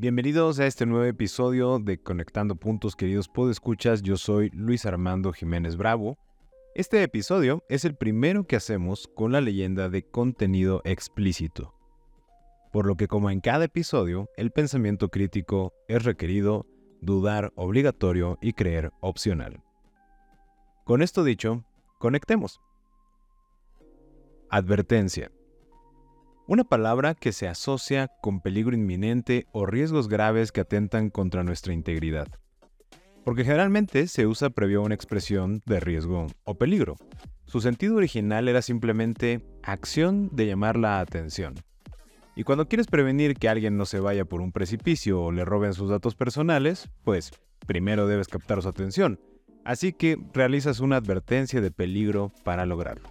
Bienvenidos a este nuevo episodio de Conectando Puntos, queridos podescuchas. Yo soy Luis Armando Jiménez Bravo. Este episodio es el primero que hacemos con la leyenda de contenido explícito. Por lo que como en cada episodio, el pensamiento crítico es requerido, dudar obligatorio y creer opcional. Con esto dicho, conectemos. Advertencia. Una palabra que se asocia con peligro inminente o riesgos graves que atentan contra nuestra integridad. Porque generalmente se usa previo a una expresión de riesgo o peligro. Su sentido original era simplemente acción de llamar la atención. Y cuando quieres prevenir que alguien no se vaya por un precipicio o le roben sus datos personales, pues primero debes captar su atención. Así que realizas una advertencia de peligro para lograrlo.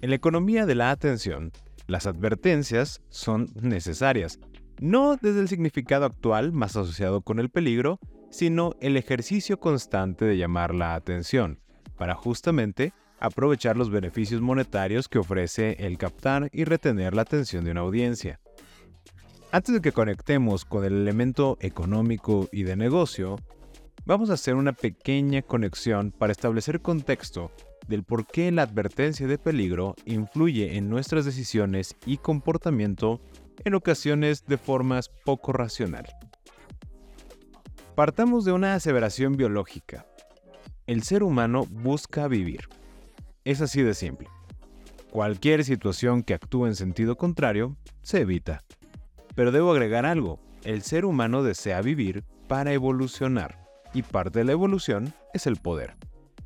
En la economía de la atención, las advertencias son necesarias, no desde el significado actual más asociado con el peligro, sino el ejercicio constante de llamar la atención, para justamente aprovechar los beneficios monetarios que ofrece el captar y retener la atención de una audiencia. Antes de que conectemos con el elemento económico y de negocio, vamos a hacer una pequeña conexión para establecer contexto del por qué la advertencia de peligro influye en nuestras decisiones y comportamiento en ocasiones de formas poco racional. Partamos de una aseveración biológica. El ser humano busca vivir. Es así de simple. Cualquier situación que actúe en sentido contrario se evita. Pero debo agregar algo. El ser humano desea vivir para evolucionar y parte de la evolución es el poder.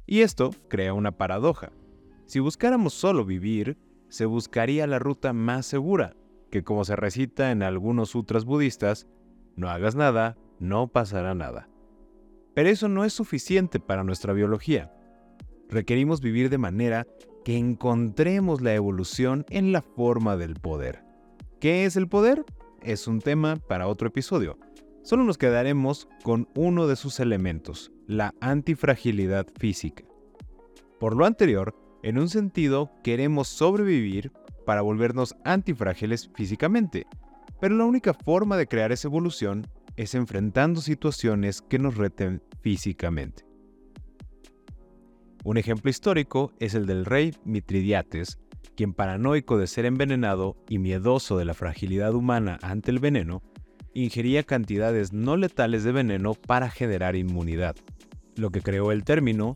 Y esto crea una paradoja. Si buscáramos solo vivir, se buscaría la ruta más segura, que como se recita en algunos sutras budistas, no hagas nada, no pasará nada. Pero eso no es suficiente para nuestra biología. Requerimos vivir de manera que encontremos la evolución en la forma del poder. ¿Qué es el poder? Es un tema para otro episodio. Solo nos quedaremos con uno de sus elementos, la antifragilidad física. Por lo anterior, en un sentido, queremos sobrevivir para volvernos antifrágiles físicamente, pero la única forma de crear esa evolución es enfrentando situaciones que nos reten físicamente. Un ejemplo histórico es el del rey Mitridiates, quien paranoico de ser envenenado y miedoso de la fragilidad humana ante el veneno, ingería cantidades no letales de veneno para generar inmunidad, lo que creó el término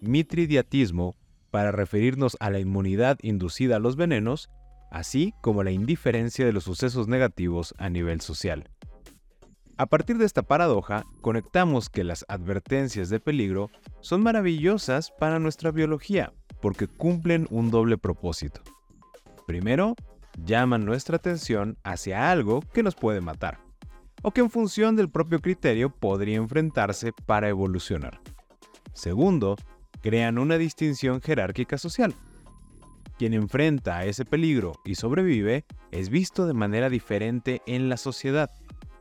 mitridiatismo para referirnos a la inmunidad inducida a los venenos, así como la indiferencia de los sucesos negativos a nivel social. A partir de esta paradoja, conectamos que las advertencias de peligro son maravillosas para nuestra biología porque cumplen un doble propósito. Primero, llaman nuestra atención hacia algo que nos puede matar o que en función del propio criterio podría enfrentarse para evolucionar. Segundo, crean una distinción jerárquica social. Quien enfrenta ese peligro y sobrevive es visto de manera diferente en la sociedad.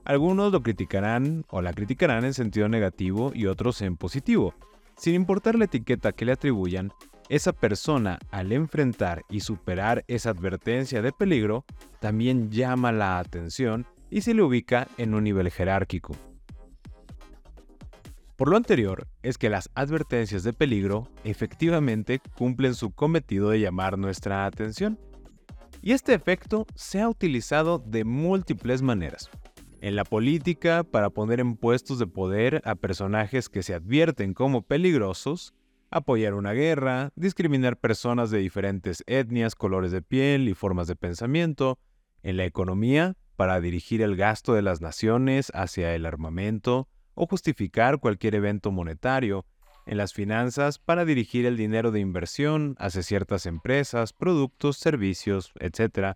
Algunos lo criticarán o la criticarán en sentido negativo y otros en positivo. Sin importar la etiqueta que le atribuyan, esa persona al enfrentar y superar esa advertencia de peligro también llama la atención y se le ubica en un nivel jerárquico. Por lo anterior, es que las advertencias de peligro efectivamente cumplen su cometido de llamar nuestra atención. Y este efecto se ha utilizado de múltiples maneras. En la política, para poner en puestos de poder a personajes que se advierten como peligrosos, apoyar una guerra, discriminar personas de diferentes etnias, colores de piel y formas de pensamiento. En la economía, para dirigir el gasto de las naciones hacia el armamento o justificar cualquier evento monetario, en las finanzas para dirigir el dinero de inversión hacia ciertas empresas, productos, servicios, etc.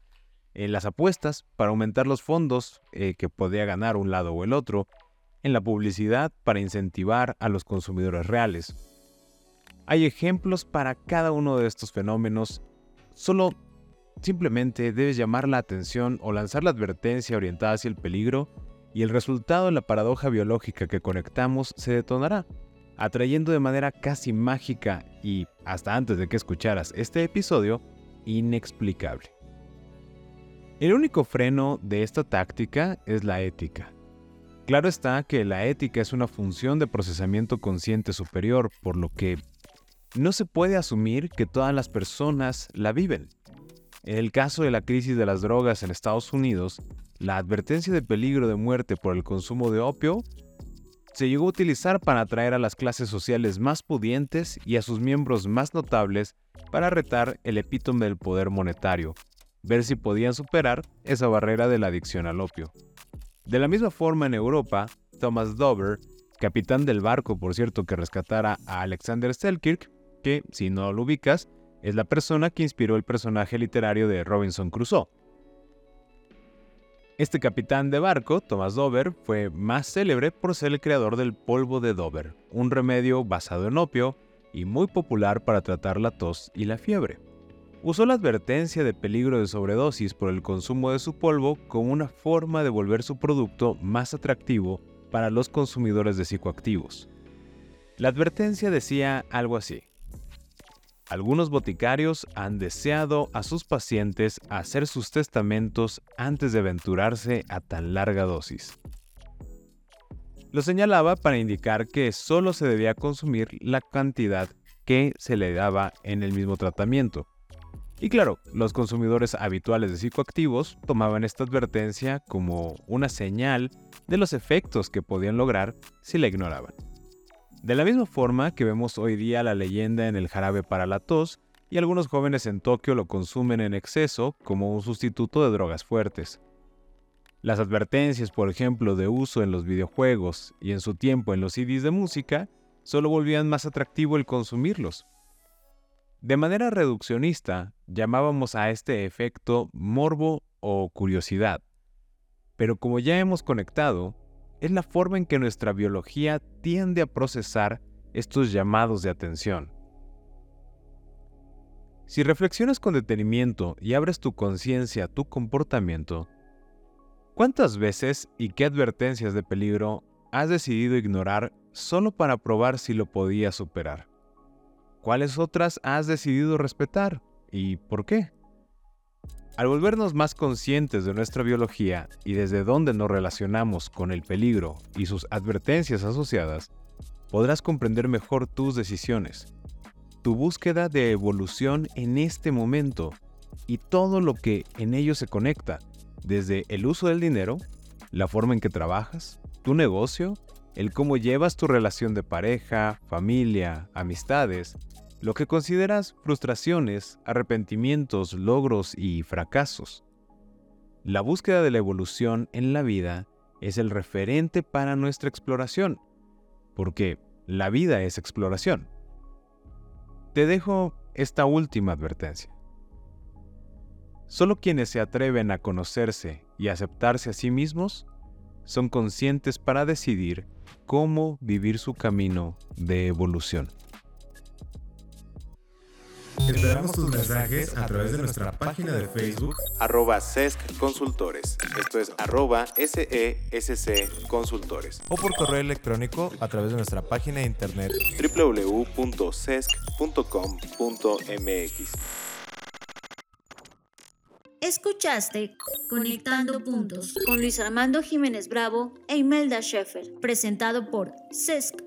En las apuestas para aumentar los fondos eh, que podía ganar un lado o el otro. En la publicidad para incentivar a los consumidores reales. Hay ejemplos para cada uno de estos fenómenos. Solo simplemente debes llamar la atención o lanzar la advertencia orientada hacia el peligro y el resultado de la paradoja biológica que conectamos se detonará atrayendo de manera casi mágica y, hasta antes de que escucharas este episodio, inexplicable. El único freno de esta táctica es la ética. Claro está que la ética es una función de procesamiento consciente superior, por lo que no se puede asumir que todas las personas la viven. En el caso de la crisis de las drogas en Estados Unidos, la advertencia de peligro de muerte por el consumo de opio se llegó a utilizar para atraer a las clases sociales más pudientes y a sus miembros más notables para retar el epítome del poder monetario, ver si podían superar esa barrera de la adicción al opio. De la misma forma en Europa, Thomas Dover, capitán del barco por cierto que rescatara a Alexander Selkirk, que, si no lo ubicas, es la persona que inspiró el personaje literario de Robinson Crusoe. Este capitán de barco, Thomas Dover, fue más célebre por ser el creador del polvo de Dover, un remedio basado en opio y muy popular para tratar la tos y la fiebre. Usó la advertencia de peligro de sobredosis por el consumo de su polvo como una forma de volver su producto más atractivo para los consumidores de psicoactivos. La advertencia decía algo así. Algunos boticarios han deseado a sus pacientes hacer sus testamentos antes de aventurarse a tan larga dosis. Lo señalaba para indicar que solo se debía consumir la cantidad que se le daba en el mismo tratamiento. Y claro, los consumidores habituales de psicoactivos tomaban esta advertencia como una señal de los efectos que podían lograr si la ignoraban. De la misma forma que vemos hoy día la leyenda en el jarabe para la tos, y algunos jóvenes en Tokio lo consumen en exceso como un sustituto de drogas fuertes. Las advertencias, por ejemplo, de uso en los videojuegos y en su tiempo en los CDs de música, solo volvían más atractivo el consumirlos. De manera reduccionista, llamábamos a este efecto morbo o curiosidad. Pero como ya hemos conectado, es la forma en que nuestra biología tiende a procesar estos llamados de atención. Si reflexionas con detenimiento y abres tu conciencia a tu comportamiento, ¿cuántas veces y qué advertencias de peligro has decidido ignorar solo para probar si lo podías superar? ¿Cuáles otras has decidido respetar y por qué? Al volvernos más conscientes de nuestra biología y desde dónde nos relacionamos con el peligro y sus advertencias asociadas, podrás comprender mejor tus decisiones, tu búsqueda de evolución en este momento y todo lo que en ello se conecta, desde el uso del dinero, la forma en que trabajas, tu negocio, el cómo llevas tu relación de pareja, familia, amistades, lo que consideras frustraciones, arrepentimientos, logros y fracasos. La búsqueda de la evolución en la vida es el referente para nuestra exploración, porque la vida es exploración. Te dejo esta última advertencia. Solo quienes se atreven a conocerse y aceptarse a sí mismos son conscientes para decidir cómo vivir su camino de evolución. Esperamos tus mensajes a través de nuestra página de Facebook arroba SESC Consultores. Esto es arroba SESC Consultores. O por correo electrónico a través de nuestra página de internet www.sesc.com.mx. Escuchaste Conectando Puntos con Luis Armando Jiménez Bravo e Imelda Sheffer, presentado por CESC